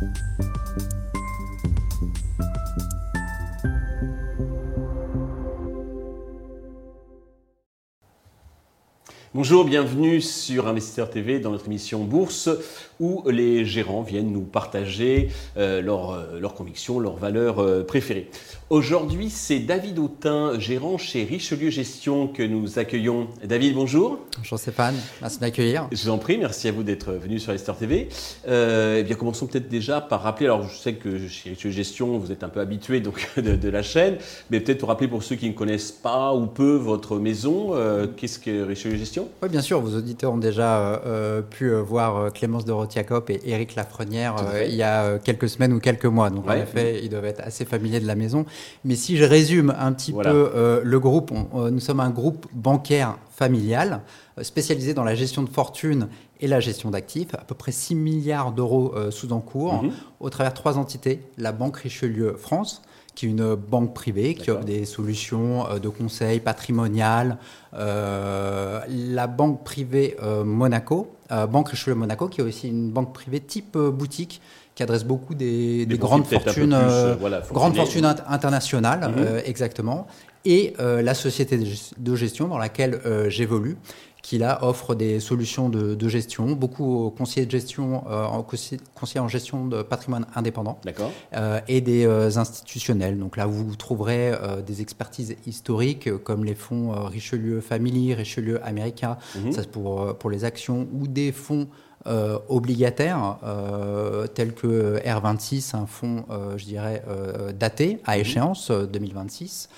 you Bonjour, bienvenue sur Investisseur TV dans notre émission Bourse où les gérants viennent nous partager euh, euh, leurs convictions, leurs valeurs euh, préférées. Aujourd'hui, c'est David Autin, gérant chez Richelieu Gestion que nous accueillons. David, bonjour. Bonjour Stéphane, merci de m'accueillir. Je vous en prie, merci à vous d'être venu sur Investisseur TV. eh bien, commençons peut-être déjà par rappeler, alors je sais que chez Richelieu Gestion, vous êtes un peu habitué donc, de, de la chaîne, mais peut-être rappeler pour ceux qui ne connaissent pas ou peu votre maison, qu'est-ce que Richelieu Gestion? Oui, bien sûr. Vos auditeurs ont déjà euh, euh, pu euh, voir Clémence de Rotiacop et Éric Lafrenière il y a quelques semaines ou quelques mois. Donc, en effet, ils doivent être assez familiers de la maison. Mais si je résume un petit peu le groupe, nous sommes un groupe bancaire familial spécialisé dans la gestion de fortune et la gestion d'actifs, à peu près 6 milliards d'euros sous encours, mhm. au travers de trois entités, la Banque Richelieu France, qui est une banque privée qui offre des solutions euh, de conseil patrimonial. Euh, la banque privée euh, Monaco, Banque Richelieu Monaco, qui est aussi une banque privée type boutique qui adresse beaucoup des, grandes fortunes, grandes fortunes internationales, mhm. exactement, et la société de gestion dans laquelle j'évolue, qui là offre des solutions de, gestion, beaucoup aux conseillers de gestion, euh, conseillers en gestion de patrimoine indépendant, euh, et des euh, institutionnels. Donc là, vous trouverez euh, des expertises historiques comme les fonds Richelieu Family, Richelieu America, mhm. ça c'est pour, pour les actions, ou des fonds obligataires tels que R26, un fonds, je dirais, daté à mhm. échéance 2026,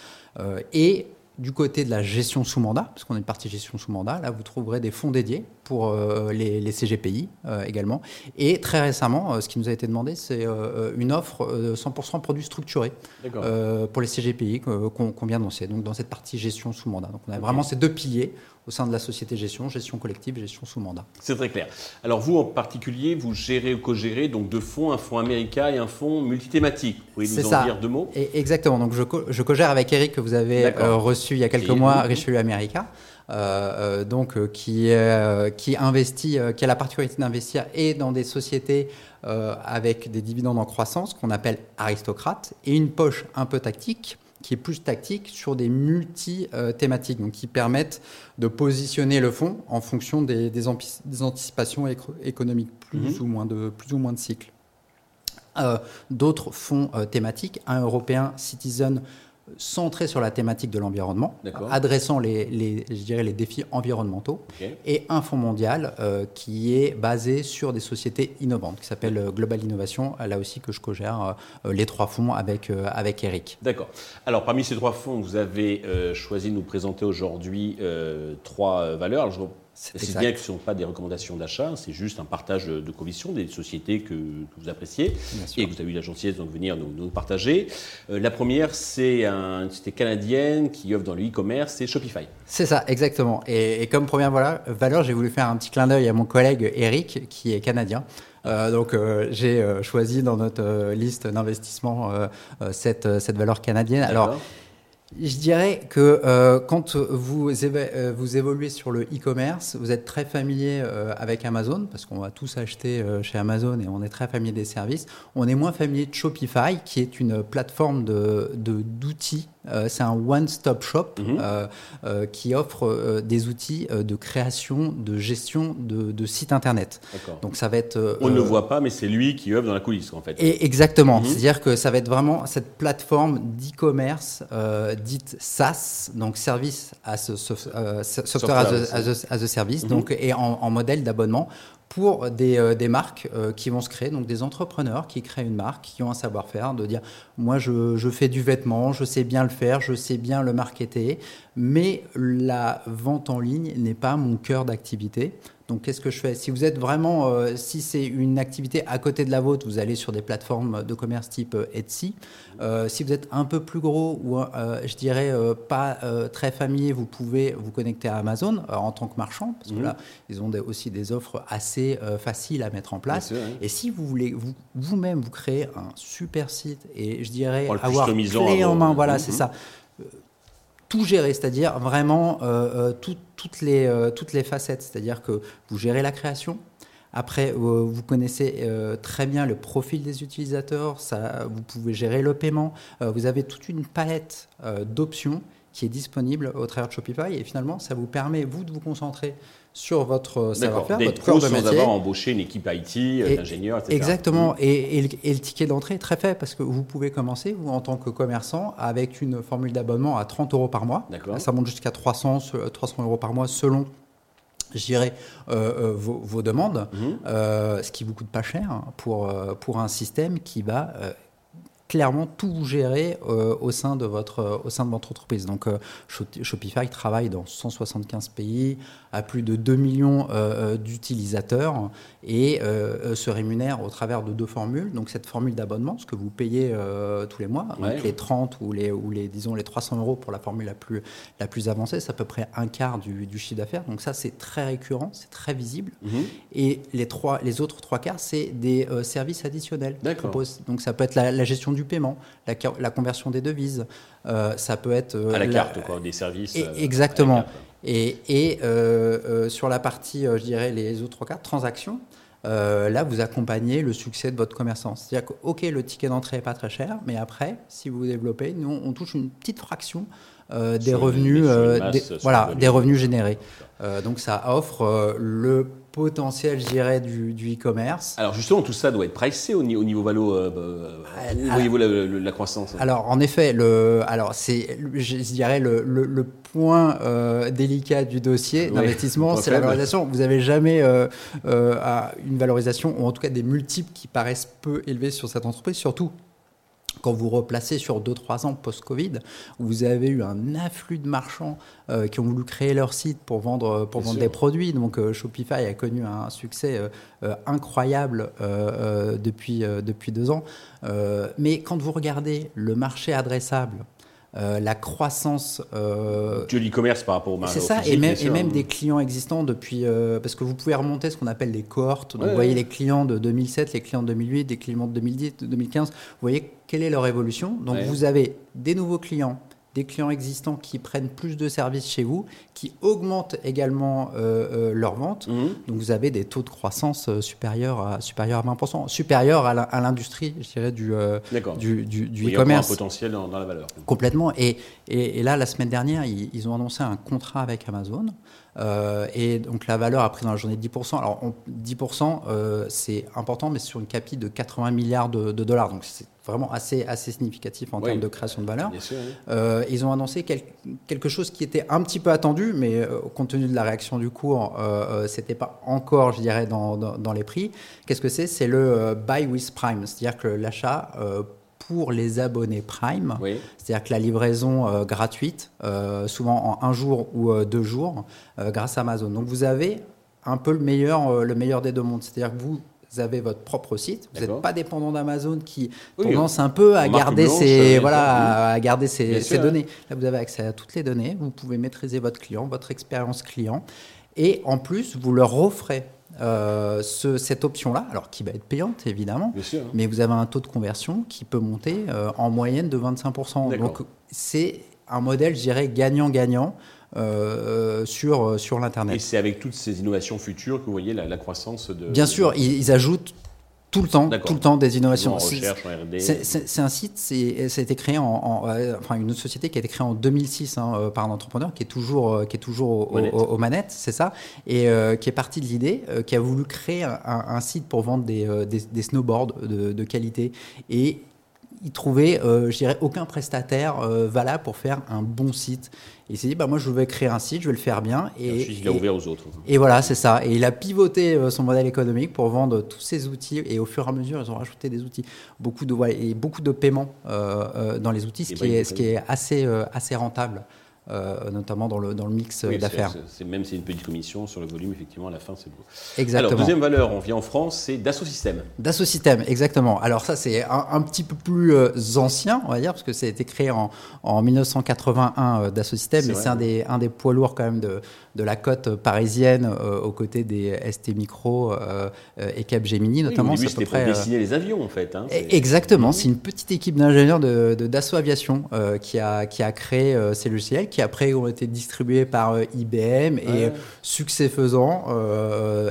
et du côté de la gestion sous mandat, parce qu'on a une partie gestion sous mandat, là vous trouverez des fonds dédiés pour euh, les, CGPI euh, également. Et très récemment, euh, ce qui nous a été demandé, c'est une offre 100% produits structurés pour les CGPI qu'on vient d'annoncer, donc dans cette partie gestion sous mandat. Donc on a vraiment ces deux piliers au sein de la société gestion, gestion collective, gestion sous mandat. C'est très clair. Alors vous en particulier, vous gérez ou co-gérez donc deux fonds, un fonds américain et un fonds multithématique. Vous pouvez nous en dire deux mots? Et Exactement. Donc je, je co-gère avec Eric que vous avez reçu il y a quelques mois, Richelieu America. Euh, euh, donc euh, qui, qui investit, qui a la particularité d'investir et dans des sociétés avec des dividendes en croissance qu'on appelle aristocrates et une poche un peu tactique qui est plus tactique sur des multi-thématiques, donc qui permettent de positionner le fonds en fonction des, des, anticipations économiques, plus, mhm. ou moins de, plus ou moins de cycles. D'autres fonds thématiques, un européen Citizen centré sur la thématique de l'environnement, adressant les, je dirais les défis environnementaux, et un fonds mondial euh, qui est basé sur des sociétés innovantes, qui s'appelle euh, Global Innovation, là aussi que je co-gère euh, les trois fonds avec, avec Eric. D'accord. Alors parmi ces trois fonds, vous avez choisi de nous présenter aujourd'hui trois valeurs. je c'est bien que ce ne sont pas des recommandations d'achat, c'est juste un partage de commissions des sociétés que, vous appréciez et que vous avez eu la gentillesse de venir nous, partager. Euh, la première, c'est une société canadienne qui offre dans le e-commerce, c'est Shopify. C'est ça, exactement. Et, comme première voilà, valeur, j'ai voulu faire un petit clin d'œil à mon collègue Eric, qui est canadien. Euh, donc euh, j'ai choisi dans notre liste d'investissement cette, cette valeur canadienne. Alors je dirais que euh, quand vous, euh, vous évoluez sur le e-commerce, vous êtes très familier euh, avec Amazon, parce qu'on va tous acheter chez Amazon et on est très familier des services. On est moins familier de Shopify, qui est une plateforme de, d'outils euh, c'est un one-stop shop mhm. euh, euh, qui offre des outils de création, de gestion de, sites internet. Donc ça va être. On ne le voit pas, mais c'est lui qui œuvre dans la coulisse en fait. Et exactement. Mhm. C'est-à-dire que ça va être vraiment cette plateforme d'e-commerce dite SaaS, donc service à ce, software as a, service, donc et en modèle d'abonnement pour des, euh, des marques euh, qui vont se créer, donc des entrepreneurs qui créent une marque, qui ont un savoir-faire, de dire moi je, je, fais du vêtement, je sais bien le faire, je sais bien le marketer, mais la vente en ligne n'est pas mon cœur d'activité. Donc, qu'est-ce que je fais? Si vous êtes vraiment, euh, si c'est une activité à côté de la vôtre, vous allez sur des plateformes de commerce type euh, Etsy. Euh, si vous êtes un peu plus gros ou, je dirais, pas très familier, vous pouvez vous connecter à Amazon en tant que marchand, parce que mhm. là, ils ont aussi des offres assez faciles à mettre en place. Et si vous voulez vous-même vous, créer un super site et je dirais avoir clé en main, voilà, c'est mhm. ça tout gérer, c'est-à-dire vraiment euh, euh, toutes, les, euh, toutes les facettes, c'est-à-dire que vous gérez la création, Après, vous connaissez très bien le profil des utilisateurs, ça, vous pouvez gérer le paiement. vous avez toute une palette d'options qui est disponible au travers de Shopify. Et finalement, ça vous permet, vous, de vous concentrer sur votre savoir-faire, votre corps de métier. sans avoir embauché une équipe IT, euh, d'ingénieurs, etc. Exactement. Mm. Et, et, le, ticket d'entrée est très fait parce que vous pouvez commencer, vous, en tant que commerçant, avec une formule d'abonnement à 30 euros par mois. Ça monte jusqu'à 300, 300 euros par mois selon je dirais, euh, euh, vos, vos, demandes, mm-hmm. ce qui vous coûte pas cher pour, pour un système qui va clairement tout gérer euh, au, sein de votre, euh, au sein de votre entreprise. Donc euh, Shopify travaille dans 175 pays, à plus de 2 millions d'utilisateurs et se rémunère au travers de deux formules. Donc cette formule d'abonnement, ce que vous payez tous les mois, les 30 ou les, ou les, disons, les 300 euros pour la formule la plus, la plus avancée, c'est à peu près un quart du, du chiffre d'affaires. Donc ça, c'est très récurrent, c'est très visible. Mhm. Et les, trois, les autres trois quarts, c'est des services additionnels. Donc ça peut être la, la gestion du paiement, la, conversion des devises. Euh, ça peut être euh, à la, carte, quoi, des services. Euh, exactement. Et, et sur la partie, je dirais, les autres cartes, transactions. là, vous accompagnez le succès de votre commerçant. C'est-à-dire que, OK, le ticket d'entrée n'est pas très cher, mais après, si vous développez, nous, on touche une petite fraction des revenus, voilà, des revenus générés. donc, ça offre le potentiel, je dirais, du, e-commerce. alors justement, tout ça doit être pricé au, niveau, au niveau valo, euh, euh, de la, croissance. Alors en effet, le, alors c'est, je dirais le, le, point euh, délicat du dossier d'investissement, c'est la valorisation. Vous n'avez jamais une valorisation ou en tout cas des multiples qui paraissent peu élevés sur cette entreprise, surtout quand vous replacez sur 2-3 ans post-Covid, vous avez eu un afflux de marchands euh, qui ont voulu créer leur site pour vendre, pour vendre des produits. Donc euh, Shopify a connu un succès euh, incroyable depuis, depuis deux ans. mais quand vous regardez le marché adressable, euh, la croissance. Euh, de l'e-commerce par rapport au marché. C'est ça, et, même, et même, des clients existants depuis. Euh, parce que vous pouvez remonter ce qu'on appelle les cohortes. Donc, vous voyez les clients de 2007, les clients de 2008, des clients de 2010, de 2015. Vous voyez quelle est leur évolution? Donc, vous avez des nouveaux clients des clients existants qui prennent plus de services chez vous, qui augmentent également euh, euh, leurs ventes. Mhm. Donc vous avez des taux de croissance euh, supérieurs à, supérieurs à 20%, supérieurs à l'industrie, je dirais, du, du, du, du e-commerce. un potentiel dans, la valeur. Complètement. Et, et, là, la semaine dernière, ils, ils, ont annoncé un contrat avec Amazon. et donc la valeur a pris dans la journée 10%. Alors 10%, c'est important, mais sur une capi de 80 milliards de, de dollars. Donc c'est vraiment assez, assez significatif en termes de création de valeur. Euh, ils ont annoncé quelque chose qui était un petit peu attendu, mais euh, compte tenu de la réaction du cours, euh, ce n'était pas encore, je dirais, dans, dans, les prix. Qu'est-ce que c'est? C'est le Buy with Prime, c'est-à-dire que l'achat pour les abonnés Prime, c'est-à-dire que la livraison gratuite, souvent en un jour ou deux jours, grâce à Amazon. Donc vous avez un peu le meilleur, le meilleur des deux mondes. C'est-à-dire que vous vous avez votre propre site. Vous n'êtes pas dépendant d'Amazon qui tendance un peu à garder, ses, voilà, à garder ses, données. Là, vous avez accès à toutes les données. Vous pouvez maîtriser votre client, votre expérience client. Et en plus, vous leur offrez euh, ce, cette option-là, alors qui va être payante évidemment, mais vous avez un taux de conversion qui peut monter euh, en moyenne de 25%. Donc c'est un modèle, je dirais, gagnant-gagnant. Euh, sur, euh, sur l'Internet. Et c'est avec toutes ces innovations futures que vous voyez la, croissance de... Bien sûr, ils, ajoutent tout le temps, tout le temps des innovations. C'est un site, ça a été créé en, enfin une société qui a été créée en 2006 hein, euh, par un entrepreneur qui est toujours, qui est toujours aux, manettes, c'est ça, et qui est parti de l'idée, qui a voulu créer un, site pour vendre des, des, snowboards de, de, qualité. Et il trouvait, euh, je dirais, aucun prestataire euh, valable pour faire un bon site. Et il s'est dit, bah, moi, je vais créer un site, je vais le faire bien. Et, il a ouvert aux autres. Et voilà, c'est ça. Et il a pivoté euh, son modèle économique pour vendre tous ces outils. Et au fur et à mesure, ils ont rajouté des outils. Beaucoup de, et beaucoup de paiements dans les outils, ce qui, est, ce qui est assez, assez rentable. Euh, notamment dans le, dans le mix d'affaires. C'est même c'est une petite commission sur le volume, effectivement, à la fin, c'est beau. Exactement. Alors, deuxième valeur, on vient en France, c'est Dassault Systèmes. Dassault Systèmes, exactement. Alors ça, c'est un, petit peu plus euh, ancien, on va dire, parce que ça a été créé en, en 1981, euh, Dassault Systèmes, mais c'est un des, un des poids lourds quand même de, de la côte parisienne aux côtés des ST Micro et Capgemini notamment. Oui, c'est pour dessiner les avions en fait. Hein, exactement, c'est une petite équipe d'ingénieurs de, Dassault Aviation qui, a, qui a créé ces logiciels qui après ont été distribués par IBM et succès faisant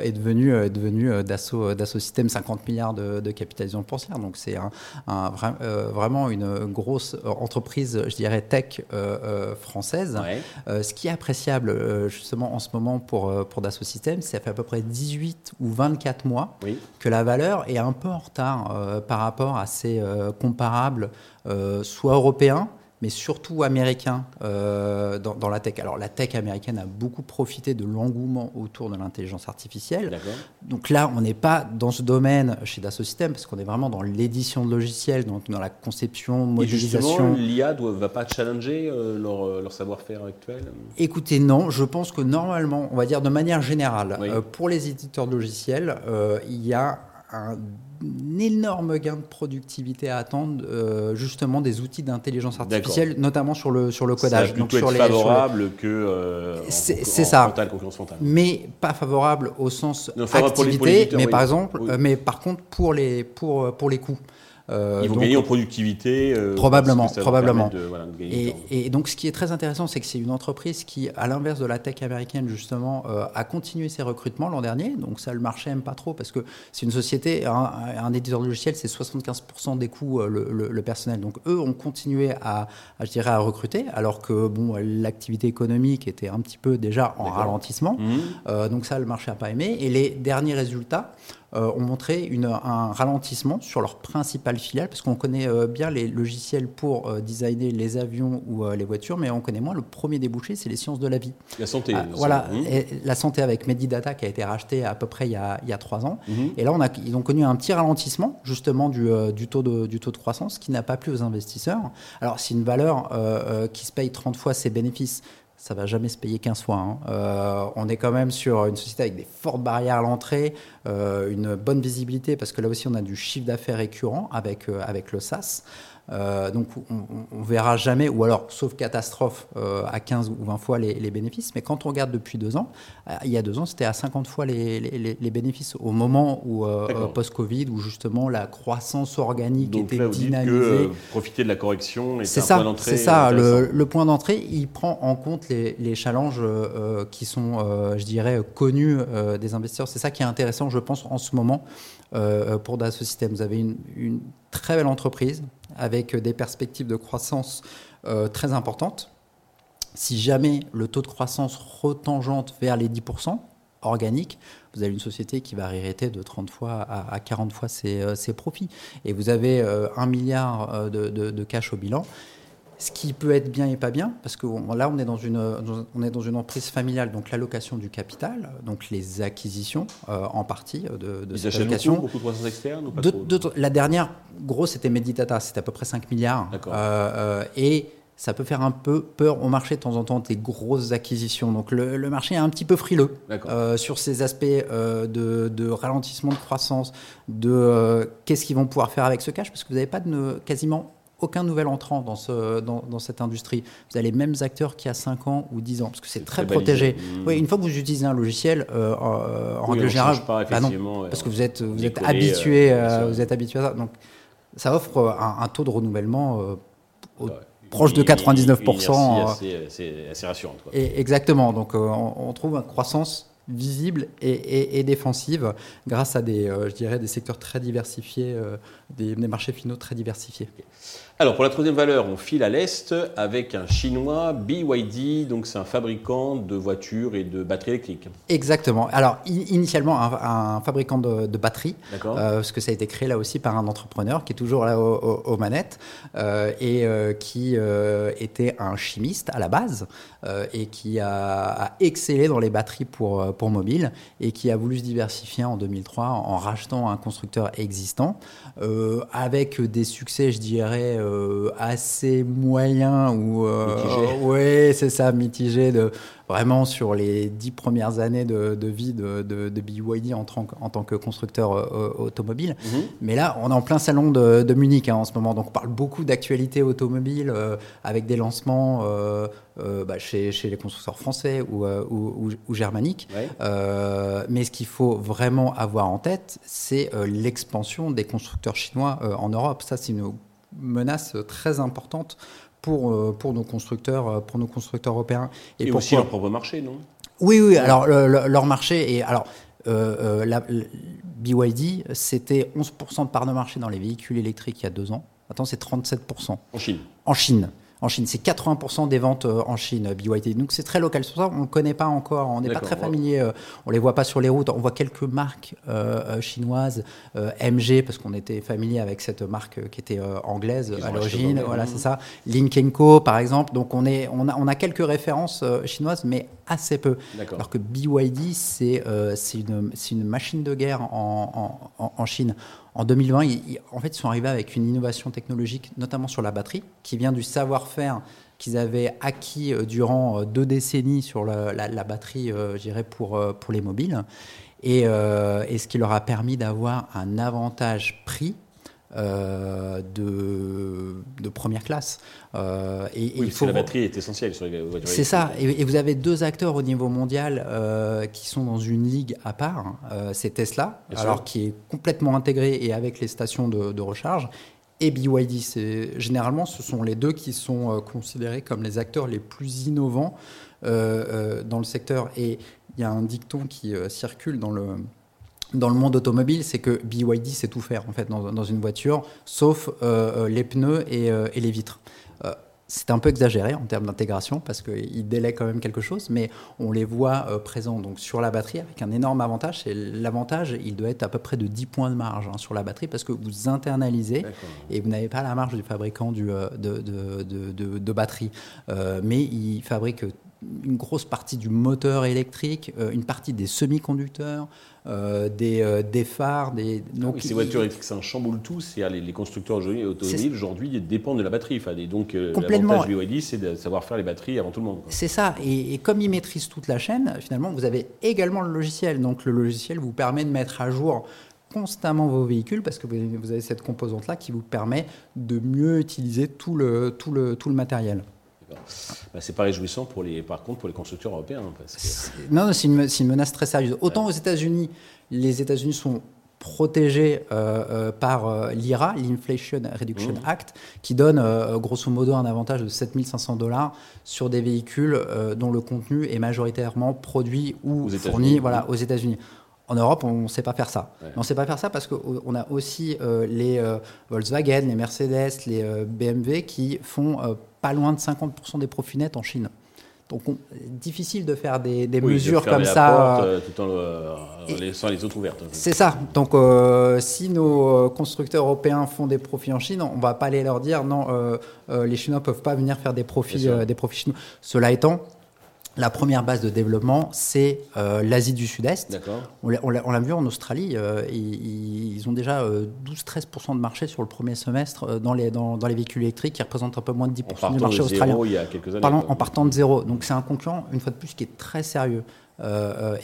est devenu, est devenu Dassault, Dassault Systèmes 50 milliards de, de capitalisation boursière. Donc c'est un, vraiment une grosse entreprise, je dirais, tech euh, euh, française. Euh, ce qui est appréciable justement en ce moment pour, pour Dassault Systèmes, c'est ça fait à peu près 18 ou 24 mois que la valeur est un peu en retard par rapport à ses comparables, soit européens, mais surtout américain euh, dans, la tech. Alors la tech américaine a beaucoup profité de l'engouement autour de l'intelligence artificielle. Donc là, on n'est pas dans ce domaine chez Dassault Systèmes, parce qu'on est vraiment dans l'édition de logiciels, dans, dans la conception, modélisation. Et l'IA ne va pas challenger euh, leur, leur savoir-faire actuel? Écoutez, non. Je pense que normalement, on va dire de manière générale, euh, pour les éditeurs de logiciels, il y a un énorme gain de productivité à attendre euh, justement des outils d'intelligence artificielle, notamment sur le, sur le codage. Ça Donc sur les, favorable que euh, c'est ça, mais pas favorable au sens activité, mais par exemple, euh, mais par contre pour les pour pour les coûts. Euh, Ils vont gagner en productivité. Euh, probablement, probablement. et, donc, ce qui est très intéressant, c'est que c'est une entreprise qui, à l'inverse de la tech américaine, justement, euh, a continué ses recrutements l'an dernier. Donc, ça, le marché aime pas trop parce que c'est une société, un, éditeur de logiciel, c'est 75% des coûts le, personnel. Donc, eux ont continué à, je dirais, à recruter, alors que bon, l'activité économique était un petit peu déjà en ralentissement. Mmh. donc, ça, le marché n'a pas aimé. Et les derniers résultats euh, ont montré une, un ralentissement sur leur principale filiale, parce qu'on connaît euh, bien les logiciels pour euh, designer les avions ou les voitures, mais on connaît moins le premier débouché, c'est les sciences de la vie. La santé. voilà, la santé avec Medidata qui a été racheté à peu près il y a, il y a trois ans. Mhm. Et là, on a, ils ont connu un petit ralentissement justement du, du, taux, de, du taux de croissance qui n'a pas plu aux investisseurs. Alors, c'est une valeur qui se paye 30 fois ses bénéfices ça va jamais se payer 15 fois. Hein. Euh, on est quand même sur une société avec des fortes barrières à l'entrée, euh, une bonne visibilité, parce que là aussi on a du chiffre d'affaires récurrent avec, euh, avec le SaaS. Euh, donc on, ne verra jamais, ou alors sauf catastrophe, euh, à 15 ou 20 fois les, bénéfices. Mais quand on regarde depuis deux ans, euh, il y a deux ans, c'était à 50 fois les, les, bénéfices. Au moment où post-Covid, où justement la croissance organique était là, dynamisée. profiter de la correction, c'est ça. C'est ça. Le, point d'entrée, il prend en compte les, challenges qui sont, je dirais, connus des investisseurs. C'est ça qui est intéressant, je pense, en ce moment pour Dassault Systèmes. Vous avez une, une très belle entreprise avec des perspectives de croissance euh, très importantes. Si jamais le taux de croissance retangente vers les 10% organiques, vous avez une société qui va hériter de 30 fois à, 40 fois ses, ses, profits. Et vous avez euh, un milliard de cash au bilan ce qui peut être bien et pas bien, parce que là, on est dans une, on est dans une entreprise familiale, donc l'allocation du capital, donc les acquisitions euh, en partie euh, de, de cette allocation. Beaucoup, beaucoup de croissance externe ou pas La dernière grosse, c'était Meditata, c'était à peu près 5 milliards. Euh, et ça peut faire un peu peur au marché de temps en temps des grosses acquisitions. Donc le, marché est un petit peu frileux sur ces aspects de, de, ralentissement de croissance, de qu'est-ce qu'ils vont pouvoir faire avec ce cash, parce que vous n'avez pas de, quasiment aucun nouvel entrant dans, ce, dans, dans, cette industrie. Vous avez les mêmes acteurs qu'il y a 5 ans ou 10 ans, parce que c'est très, protégé. Mmh. Oui, une fois que vous utilisez un logiciel, euh, en règle générale, bah parce que vous êtes, vous êtes, habitué, euh, vous êtes habitué à ça. Donc, ça offre un, taux de renouvellement euh, proche de 99%. C'est assez, rassurant. Et exactement. Donc, on, on trouve une croissance visible et, et, défensive grâce à des, je dirais, des secteurs très diversifiés, des, des, marchés finaux très diversifiés. Alors pour la troisième valeur, on file à l'est avec un chinois BYD, donc c'est un fabricant de voitures et de batteries électriques. Exactement. Alors initialement un, fabricant de, batteries, euh, parce que ça a été créé là aussi par un entrepreneur qui est toujours là aux, manettes euh, et euh, qui était un chimiste à la base et qui a, excellé dans les batteries pour, pour mobile et qui a voulu se diversifier en 2003 en rachetant un constructeur existant avec des succès, je dirais euh, assez moyen ou euh, ouais c'est ça mitigé de vraiment sur les dix premières années de, vie de, de, BYD en, en, tant que constructeur automobile. Mhm. Mais là, on est en plein salon de, Munich hein, en ce moment, donc on parle beaucoup d'actualité automobile avec des lancements bah, chez, chez, les constructeurs français ou, ou, germaniques. mais ce qu'il faut vraiment avoir en tête, c'est l'expansion des constructeurs chinois en Europe. Ça, c'est une menace très importante pour, euh, pour, nos, constructeurs, euh, pour nos constructeurs européens. Et, aussi leur propre marché, non? Oui, oui, alors leur marché. Et alors, euh, la, BYD, c'était 11% de part de marché dans les véhicules électriques il y a deux ans. Maintenant, c'est 37%. En Chine En Chine en Chine. C'est 80% des ventes euh, en Chine, BYD. Donc c'est très local. C'est pour ça on ne connaît pas encore, on n'est pas très familier, euh, on ne les voit pas sur les routes. On voit quelques marques euh, chinoises, MG, parce qu'on était familier avec cette marque qui était anglaise à l'origine. Voilà, c'est ça. Co, par exemple. Donc on, est, on, a, on a quelques références chinoises, mais assez peu. Alors que BYD, c'est une, une, machine de guerre en, en, en Chine. En 2020, ils, en fait, ils sont arrivés avec une innovation technologique, notamment sur la batterie, qui vient du savoir-faire qu'ils avaient acquis euh, durant euh, deux décennies sur la, batterie, euh, pour, pour les mobiles. Et, et, ce qui leur a permis d'avoir un avantage prix euh, de, de, première classe. Euh, et, il faut... la batterie est essentielle sur les voitures. C'est ça. Et, vous avez deux acteurs au niveau mondial euh, qui sont dans une ligue à part. c'est Tesla, alors qui est complètement intégré et avec les stations de, de recharge. Et BYD, généralement, ce sont les deux qui sont considérés comme les acteurs les plus innovants dans le secteur. Et il y a un dicton qui circule dans le, dans le monde automobile, c'est que BYD sait tout faire en fait dans, dans une voiture, sauf euh, euh, les pneus et, euh, et les vitres. c'est un peu exagéré en termes d'intégration parce qu'ils délaient quand même quelque chose, mais on les voit présents donc sur la batterie avec un énorme avantage. C'est l'avantage, il doit être à peu près de 10 points de marge hein, sur la batterie parce que vous internalisez et vous n'avez pas la marge du fabricant du, de, de, de, de, batterie, mais il fabrique une grosse partie du moteur électrique, une partie des semi-conducteurs, euh, des, euh, des, phares. Des... Ah Donc, ces voitures électriques, ça chamboule tout. Les, les, constructeurs automobiles aujourd'hui dépendent de la batterie. Enfin, et donc, euh, l'avantage BYD, c'est de savoir faire les batteries avant tout le monde. C'est ça. Et, comme ils maîtrisent toute la chaîne, finalement, vous avez également le logiciel. Donc, le logiciel vous permet de mettre à jour constamment vos véhicules parce que vous avez cette composante-là qui vous permet de mieux utiliser tout le, tout le, tout le matériel. Bah, c'est pas réjouissant pour les, par contre pour les constructeurs européens. Non, c'est une, menace très sérieuse. Autant aux États-Unis, les États-Unis sont protégés euh, euh, par euh, l'IRA, l'Inflation Reduction mmh. Act, qui donne grosso modo un avantage de 7500 dollars sur des véhicules dont le contenu est majoritairement produit ou fourni voilà, aux États-Unis. En Europe, on ne sait pas faire ça. On ne sait pas faire ça parce qu'on a aussi les Volkswagen, les Mercedes, les BMW qui font pas loin de 50% des profits nets en Chine. Donc, difficile de faire des, mesures comme ça. Euh, tout en euh, laissant les autres ouvertes. C'est ça. Donc, euh, si nos constructeurs européens font des profits en Chine, on ne va pas aller leur dire non, les Chinois ne peuvent pas venir faire des profits, des profits chinois. Cela étant, la première base de développement, c'est euh, l'Asie du Sud-Est. On l'a vu en Australie, euh, ils, ont déjà 12-13% euh, de marché sur le premier semestre dans les, dans, les véhicules électriques, qui représentent un peu moins de 10% du marché australien. il y a quelques années, en partant de zéro. Donc c'est un concurrent, une fois de plus, qui est très sérieux.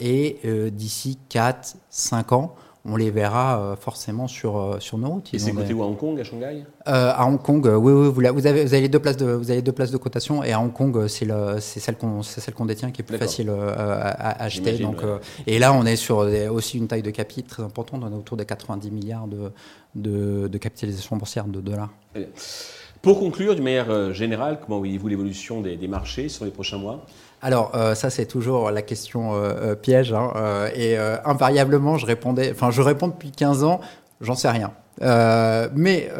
et d'ici 4-5 ans, on les verra euh, forcément sur, euh, sur nos routes. et c'est côté où à Hong Kong, à Shanghai euh, À Hong Kong, oui, oui vous, vous, avez, vous, avez deux places de, vous avez deux places de cotation et à Hong Kong, c'est celle qu'on qu'on détient qui est plus facile à, acheter. Donc, et là, on est sur aussi une taille de capital très importante, on est autour des 90 milliards de, de, de capitalisation boursière de dollars. Pour conclure, d'une manière générale, comment voyez-vous l'évolution des, des marchés sur les prochains mois? Alors euh, ça c'est toujours la question euh, euh, piège hein, et invariablement je répondais, enfin je réponds depuis 15 ans, j'en sais rien. mais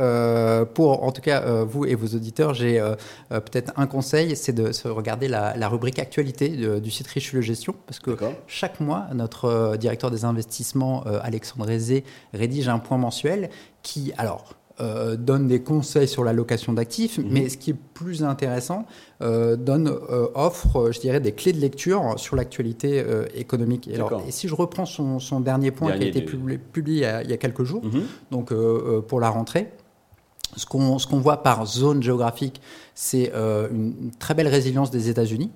pour en tout cas vous et vos auditeurs, j'ai peut-être un conseil, c'est de se regarder la, rubrique actualité du site Richelieu Gestion, parce que chaque mois, notre directeur des investissements, Alexandre Rézé, rédige un point mensuel qui, alors, euh, donne des conseils sur la location d'actifs, mhm. mais ce qui est plus intéressant, euh, donne, euh, offre, je dirais, des clés de lecture sur l'actualité économique. Et, alors, et si je reprends son, son dernier point qui a été publié, il, y a, quelques jours, mhm. donc pour la rentrée, Ce qu'on voit par zone géographique, c'est une très belle résilience des États-Unis,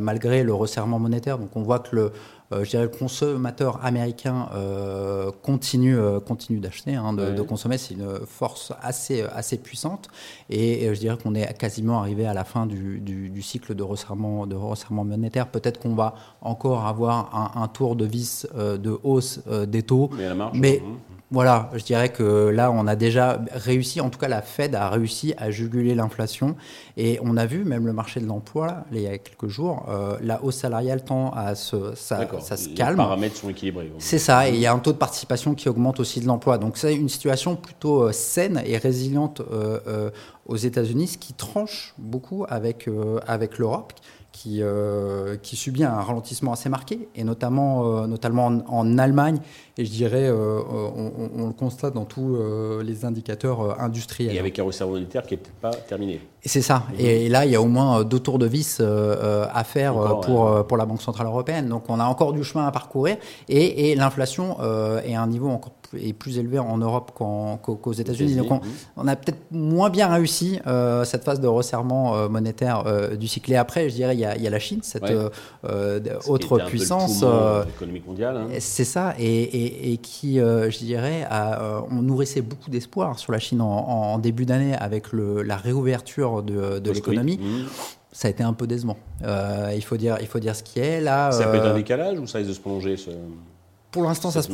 malgré le resserrement monétaire. Donc on voit que le, euh, je dirais, le consommateur américain euh, continue, euh, continue d'acheter, hein, de, consommer. C'est une force assez, assez puissante. Et, je dirais qu'on est quasiment arrivé à la fin du, du, cycle de resserrement, de resserrement monétaire. Peut-être qu'on va encore avoir un, tour de vis de hausse des taux. Mais, la marge, mais hein. Voilà, je dirais que là, on a déjà réussi, en tout cas la Fed a réussi à juguler l'inflation. Et on a vu, même le marché de l'emploi, il y a quelques jours, euh, la hausse salariale tend à se, ça, ça se calme. Les paramètres sont équilibrés. C'est ça, et il y a un taux de participation qui augmente aussi de l'emploi. Donc c'est une situation plutôt euh, saine et résiliente euh, aux États-Unis, ce qui tranche beaucoup avec, avec l'Europe qui, qui subit un ralentissement assez marqué, et notamment, notamment en, Allemagne, et je dirais, euh, on, le constate dans tous les indicateurs industriels. Et avec un resserrement monétaire qui n'est pas terminé. Et c'est ça. Et, là, il y a au moins deux tours de vis à faire pour, pour la Banque Centrale Européenne. Donc on a encore du chemin à parcourir, et, et l'inflation est à un niveau encore est plus élevé en Europe qu'aux États-Unis. Donc on, a peut-être moins bien réussi euh, cette phase de resserrement euh, monétaire euh, du cycle. Et après, je dirais, il y a, la Chine, cette autre puissance économique mondiale. Hein. C'est ça, et, qui, je dirais, on nourrissait beaucoup d'espoir sur la Chine en, début d'année avec le, la réouverture de, de l'économie. Mmh. ça a été un peu décevant. il, faut dire, il faut dire ce qui est là. Ça peut être un décalage ou ça risque de se prolonger ce... Pour l'instant, ça se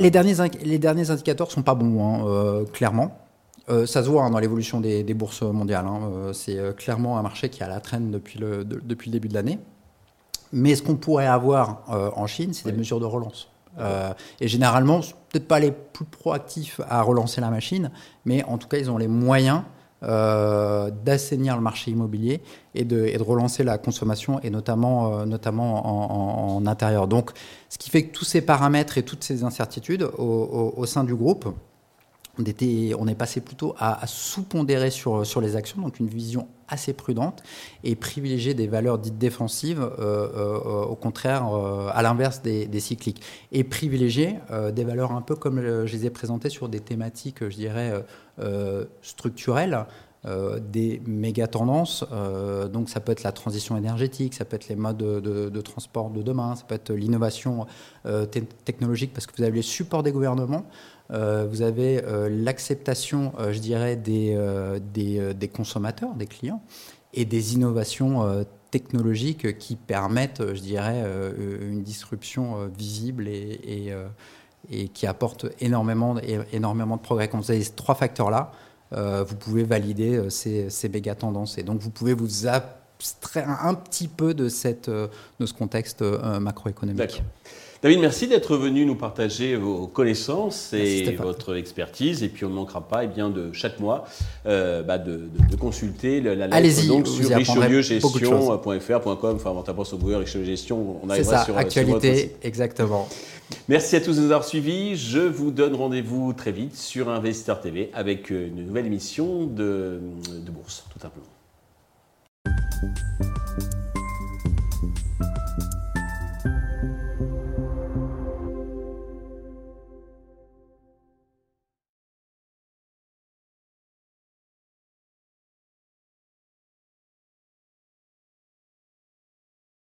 les, derniers, les derniers indicateurs sont pas bons, hein, euh, clairement. Euh, ça se voit hein, dans l'évolution des, bourses mondiales. Hein. Euh, c'est clairement un marché qui a la traîne depuis le, depuis le début de l'année. Mais ce qu'on pourrait avoir en Chine, c'est des mesures de relance. Et généralement, peut-être pas les plus proactifs à relancer la machine, mais en tout cas, ils ont les moyens euh, d'assainir le marché immobilier et de, relancer la consommation, et notamment, euh, notamment en, intérieur. Donc, ce qui fait que tous ces paramètres et toutes ces incertitudes au sein du groupe, on, est passé plutôt à, sous-pondérer sur, les actions, donc une vision assez prudente, et privilégier des valeurs dites défensives, euh, euh, au contraire, euh, à l'inverse des, cycliques. Et privilégier des valeurs un peu comme je les ai présentées sur des thématiques, je dirais, structurelles. Des méga tendances. donc ça peut être la transition énergétique, ça peut être les modes de, transport de demain, ça peut être l'innovation technologique parce que vous avez les supports des gouvernements. Euh, vous avez euh, l'acceptation, euh, je dirais, des, consommateurs, des clients, et des innovations technologiques qui permettent, je dirais, une disruption visible et, et, qui apporte énormément, énormément de progrès. Quand vous avez ces trois facteurs-là, vous pouvez valider ces, ces méga tendances. Et donc, vous pouvez vous abstraire un petit peu de, cette, de ce contexte macroéconomique. David, merci d'être venu nous partager vos connaissances et votre expertise. Et puis on ne manquera pas eh bien, de chaque mois euh, bah, de, consulter la lettre donc, sur richelieugestion.fr.com. Enfin, on tape sur Google Richelieu Gestion, on arrivera ça, sur actualité, exactement. Merci à tous de nous avoir suivis. Je vous donne rendez-vous très vite sur Investor TV avec une nouvelle émission de, de bourse, tout simplement.